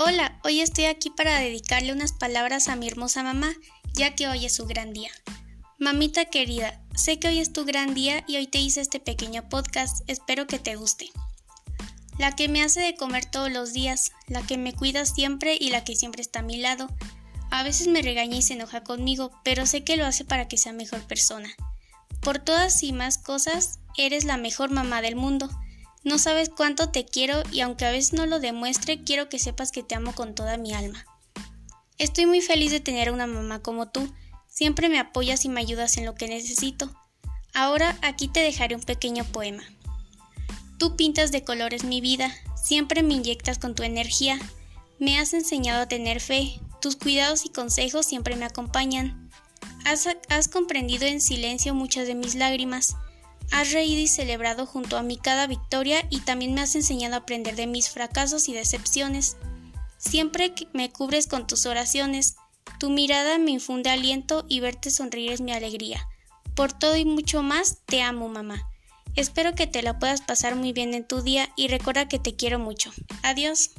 Hola, hoy estoy aquí para dedicarle unas palabras a mi hermosa mamá, ya que hoy es su gran día. Mamita querida, sé que hoy es tu gran día y hoy te hice este pequeño podcast, espero que te guste. La que me hace de comer todos los días, la que me cuida siempre y la que siempre está a mi lado. A veces me regaña y se enoja conmigo, pero sé que lo hace para que sea mejor persona. Por todas y más cosas, eres la mejor mamá del mundo. No sabes cuánto te quiero y aunque a veces no lo demuestre, quiero que sepas que te amo con toda mi alma. Estoy muy feliz de tener una mamá como tú. Siempre me apoyas y me ayudas en lo que necesito. Ahora aquí te dejaré un pequeño poema. Tú pintas de colores mi vida, siempre me inyectas con tu energía. Me has enseñado a tener fe, tus cuidados y consejos siempre me acompañan. Has, has comprendido en silencio muchas de mis lágrimas. Has reído y celebrado junto a mí cada victoria y también me has enseñado a aprender de mis fracasos y decepciones. Siempre me cubres con tus oraciones, tu mirada me infunde aliento y verte sonreír es mi alegría. Por todo y mucho más, te amo, mamá. Espero que te la puedas pasar muy bien en tu día y recuerda que te quiero mucho. Adiós.